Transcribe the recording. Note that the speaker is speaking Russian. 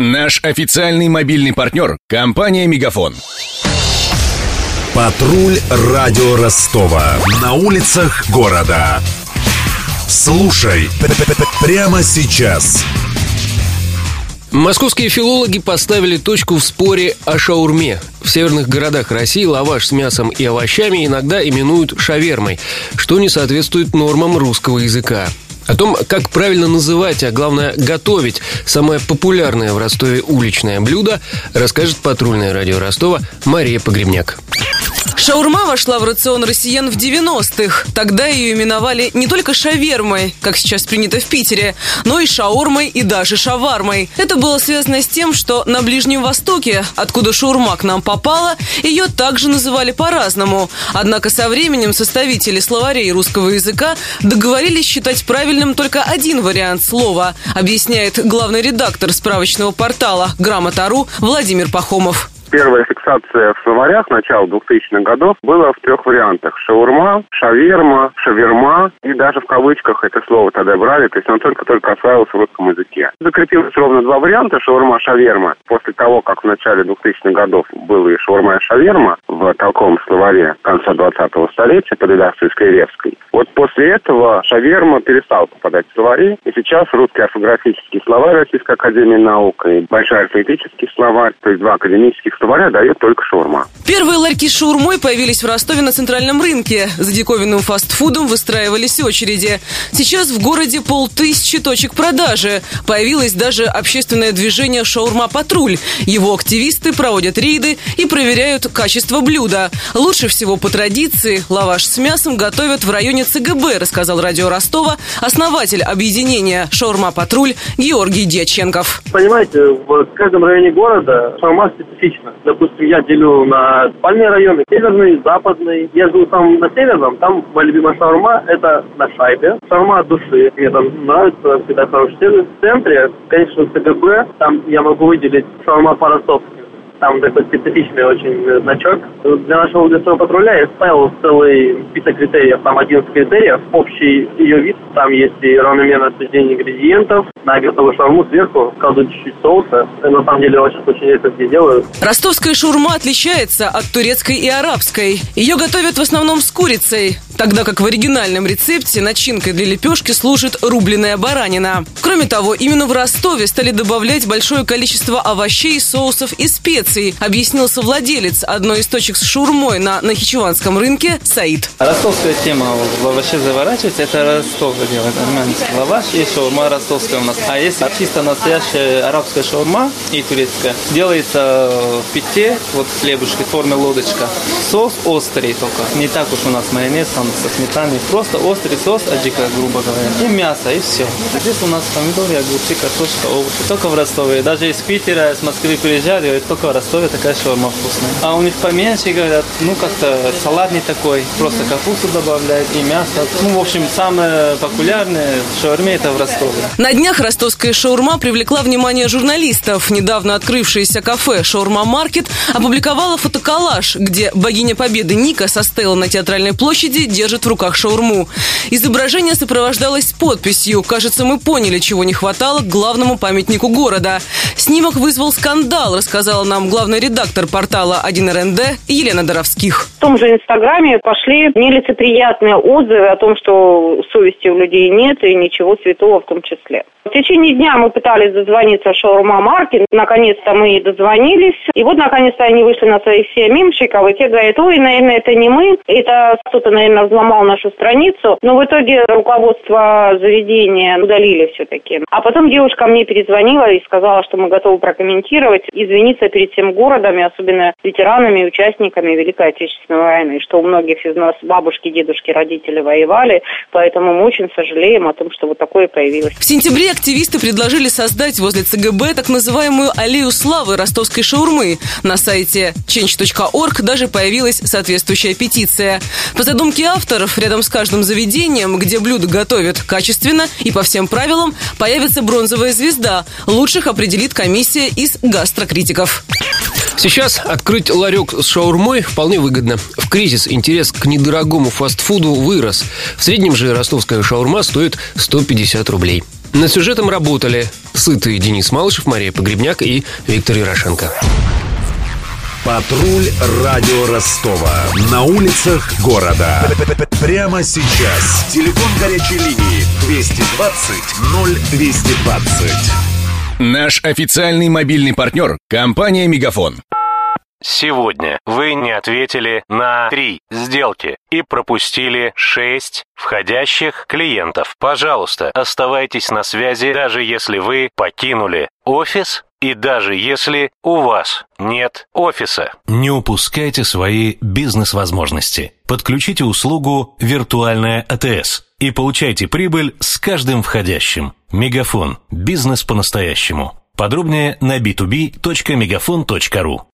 Наш официальный мобильный партнер – компания «Мегафон». Патруль радио Ростова. На улицах города. Слушай прямо сейчас. Московские филологи поставили точку в споре о шаурме. В северных городах России лаваш с мясом и овощами иногда именуют шавермой, что не соответствует нормам русского языка. О том, как правильно называть, а главное готовить самое популярное в Ростове уличное блюдо, расскажет патрульное радио Ростова Мария Погребняк. Шаурма вошла в рацион россиян в 90-х. Тогда ее именовали не только шавермой, как сейчас принято в Питере, но и шаурмой и даже шавармой. Это было связано с тем, что на Ближнем Востоке, откуда шаурма к нам попала, ее также называли по-разному. Однако со временем составители словарей русского языка договорились считать правильным только один вариант слова, объясняет главный редактор справочного портала «Грамота.ру» Владимир Пахомов первая фиксация в словарях начала 2000-х годов была в трех вариантах. Шаурма, шаверма, шаверма и даже в кавычках это слово тогда брали, то есть оно только-только осваивалось в русском языке. Закрепилось ровно два варианта шаурма, шаверма. После того, как в начале 2000-х годов было и шаурма и шаверма в толковом словаре конца 20-го столетия под редакцией Скайревской. Вот после этого шаверма перестал попадать в словари, и сейчас русский орфографический словарь Российской Академии Наук и большой арифметический словарь, то есть два академических говоря, дает только шаурма. Первые ларьки с шаурмой появились в Ростове на центральном рынке. За диковинным фастфудом выстраивались очереди. Сейчас в городе полтысячи точек продажи. Появилось даже общественное движение «Шаурма-патруль». Его активисты проводят рейды и проверяют качество блюда. Лучше всего по традиции лаваш с мясом готовят в районе ЦГБ, рассказал радио Ростова основатель объединения «Шаурма-патруль» Георгий Дьяченков. Понимаете, в каждом районе города шаурма специфична. Допустим, я делю на спальные районы, северный, западный. Я живу там на северном, там моя любимая шаурма – это на шайбе. Шаурма от души. Мне там нравится, всегда хороший сервис. В центре, конечно, ЦГБ, там я могу выделить шаурма по-ростовски там такой специфичный очень значок. Для нашего уличного патруля я ставил целый список критериев, там 11 критериев. Общий ее вид, там есть и равномерное сочетание ингредиентов. На шаурму сверху кладут чуть-чуть соуса. На самом деле очень очень редко где делают. Ростовская шаурма отличается от турецкой и арабской. Ее готовят в основном с курицей, тогда как в оригинальном рецепте начинкой для лепешки служит рубленая баранина. Кроме того, именно в Ростове стали добавлять большое количество овощей, соусов и специй Турции, объяснился владелец одной из точек с шурмой на Нахичеванском рынке Саид. Ростовская тема вообще заворачивается, это Ростов делает армянский лаваш и шаурма ростовская у нас. А если чисто настоящая арабская шаурма и турецкая, делается в пите, вот хлебушки, формы лодочка. Соус острый только, не так уж у нас майонез там со сметаной, просто острый соус, аджика, грубо говоря, и мясо, и все. Здесь у нас помидоры, огурцы, картошка, овощи. Только в Ростове. Даже из Питера, из Москвы приезжали, это только в Ростове такая шаурма вкусная. А у них поменьше, говорят, ну как-то салат не такой, просто капусту добавляют и мясо. Ну, в общем, самое популярное в шаурме это в Ростове. На днях ростовская шаурма привлекла внимание журналистов. Недавно открывшееся кафе «Шаурма Маркет» опубликовала фотоколлаж, где богиня Победы Ника со стелла на театральной площади держит в руках шаурму. Изображение сопровождалось подписью «Кажется, мы поняли, чего не хватало к главному памятнику города». Снимок вызвал скандал, рассказала нам главный редактор портала 1РНД Елена Доровских. Том же Инстаграме пошли нелицеприятные отзывы о том, что совести у людей нет и ничего святого в том числе. В течение дня мы пытались дозвониться шаурма Маркин. Наконец-то мы дозвонились. И вот, наконец-то, они вышли на своих семимщиков. И те говорят, ой, наверное, это не мы. Это кто-то, наверное, взломал нашу страницу. Но в итоге руководство заведения удалили все-таки. А потом девушка мне перезвонила и сказала, что мы готовы прокомментировать, извиниться перед всем городом, и особенно ветеранами участниками Великой Отечественной войны, что у многих из нас бабушки, дедушки, родители воевали. Поэтому мы очень сожалеем о том, что вот такое появилось. В сентябре активисты предложили создать возле ЦГБ так называемую аллею славы ростовской шаурмы. На сайте change.org даже появилась соответствующая петиция. По задумке авторов, рядом с каждым заведением, где блюдо готовят качественно и по всем правилам, появится бронзовая звезда. Лучших определит комиссия из гастрокритиков. Сейчас открыть ларек с шаурмой вполне выгодно. В кризис интерес к недорогому фастфуду вырос. В среднем же ростовская шаурма стоит 150 рублей. Над сюжетом работали сытый Денис Малышев, Мария Погребняк и Виктор Ярошенко. Патруль радио Ростова. На улицах города. Прямо сейчас. Телефон горячей линии 220 0220. Наш официальный мобильный партнер – компания «Мегафон». Сегодня вы не ответили на три сделки и пропустили шесть входящих клиентов. Пожалуйста, оставайтесь на связи, даже если вы покинули офис и даже если у вас нет офиса. Не упускайте свои бизнес-возможности. Подключите услугу «Виртуальная АТС» и получайте прибыль с каждым входящим. Мегафон. Бизнес по-настоящему. Подробнее на b2b.мегафон.ру